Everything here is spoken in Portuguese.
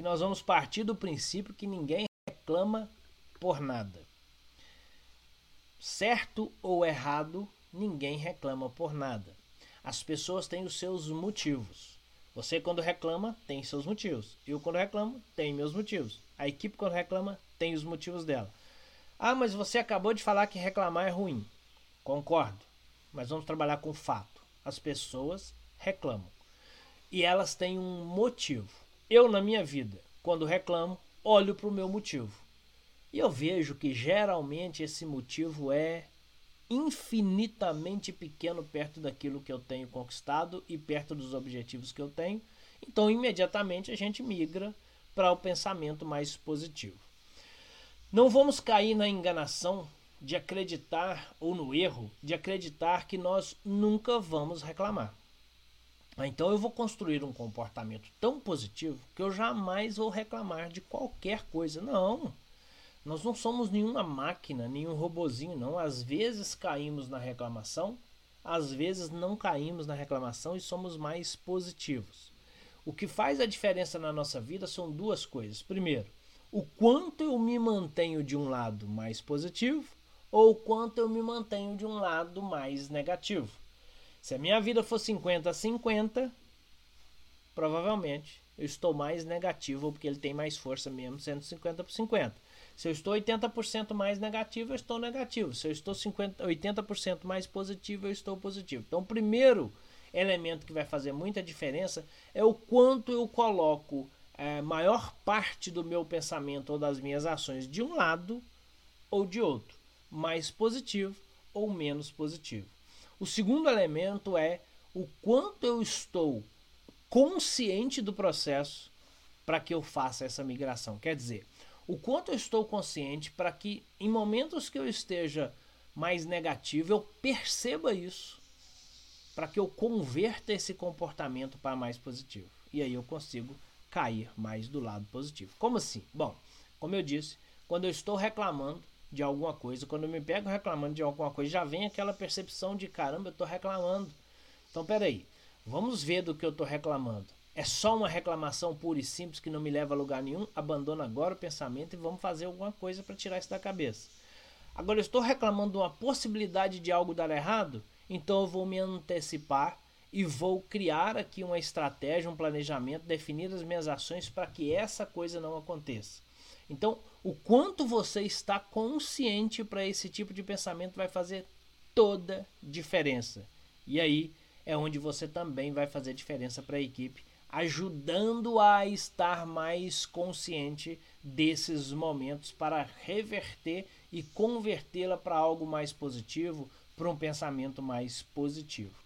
Aqui nós vamos partir do princípio que ninguém reclama por nada. Certo ou errado, ninguém reclama por nada. As pessoas têm os seus motivos. Você, quando reclama, tem seus motivos. Eu, quando reclamo, tenho meus motivos. A equipe, quando reclama, tem os motivos dela. Ah, mas você acabou de falar que reclamar é ruim. Concordo. Mas vamos trabalhar com fato. As pessoas reclamam. E elas têm um motivo. Eu, na minha vida, quando reclamo, olho para o meu motivo. E eu vejo que geralmente esse motivo é infinitamente pequeno perto daquilo que eu tenho conquistado e perto dos objetivos que eu tenho. Então, imediatamente a gente migra para o pensamento mais positivo. Não vamos cair na enganação de acreditar ou no erro de acreditar que nós nunca vamos reclamar. Então eu vou construir um comportamento tão positivo que eu jamais vou reclamar de qualquer coisa. Não. Nós não somos nenhuma máquina, nenhum robozinho, não. Às vezes caímos na reclamação, às vezes não caímos na reclamação e somos mais positivos. O que faz a diferença na nossa vida são duas coisas. Primeiro, o quanto eu me mantenho de um lado mais positivo ou o quanto eu me mantenho de um lado mais negativo. Se a minha vida for 50 a 50, provavelmente eu estou mais negativo porque ele tem mais força mesmo sendo 50 por 50. Se eu estou 80% mais negativo, eu estou negativo. Se eu estou 50, 80% mais positivo, eu estou positivo. Então, o primeiro elemento que vai fazer muita diferença é o quanto eu coloco é, maior parte do meu pensamento ou das minhas ações de um lado ou de outro, mais positivo ou menos positivo. O segundo elemento é o quanto eu estou consciente do processo para que eu faça essa migração. Quer dizer, o quanto eu estou consciente para que em momentos que eu esteja mais negativo, eu perceba isso, para que eu converta esse comportamento para mais positivo. E aí eu consigo cair mais do lado positivo. Como assim? Bom, como eu disse, quando eu estou reclamando, de alguma coisa. Quando eu me pego reclamando de alguma coisa, já vem aquela percepção de caramba, eu estou reclamando. Então, peraí, vamos ver do que eu estou reclamando. É só uma reclamação pura e simples que não me leva a lugar nenhum? Abandona agora o pensamento e vamos fazer alguma coisa para tirar isso da cabeça. Agora, eu estou reclamando de uma possibilidade de algo dar errado? Então, eu vou me antecipar e vou criar aqui uma estratégia, um planejamento, definir as minhas ações para que essa coisa não aconteça. Então, o quanto você está consciente para esse tipo de pensamento vai fazer toda diferença. E aí é onde você também vai fazer diferença para a equipe, ajudando a estar mais consciente desses momentos para reverter e convertê-la para algo mais positivo, para um pensamento mais positivo.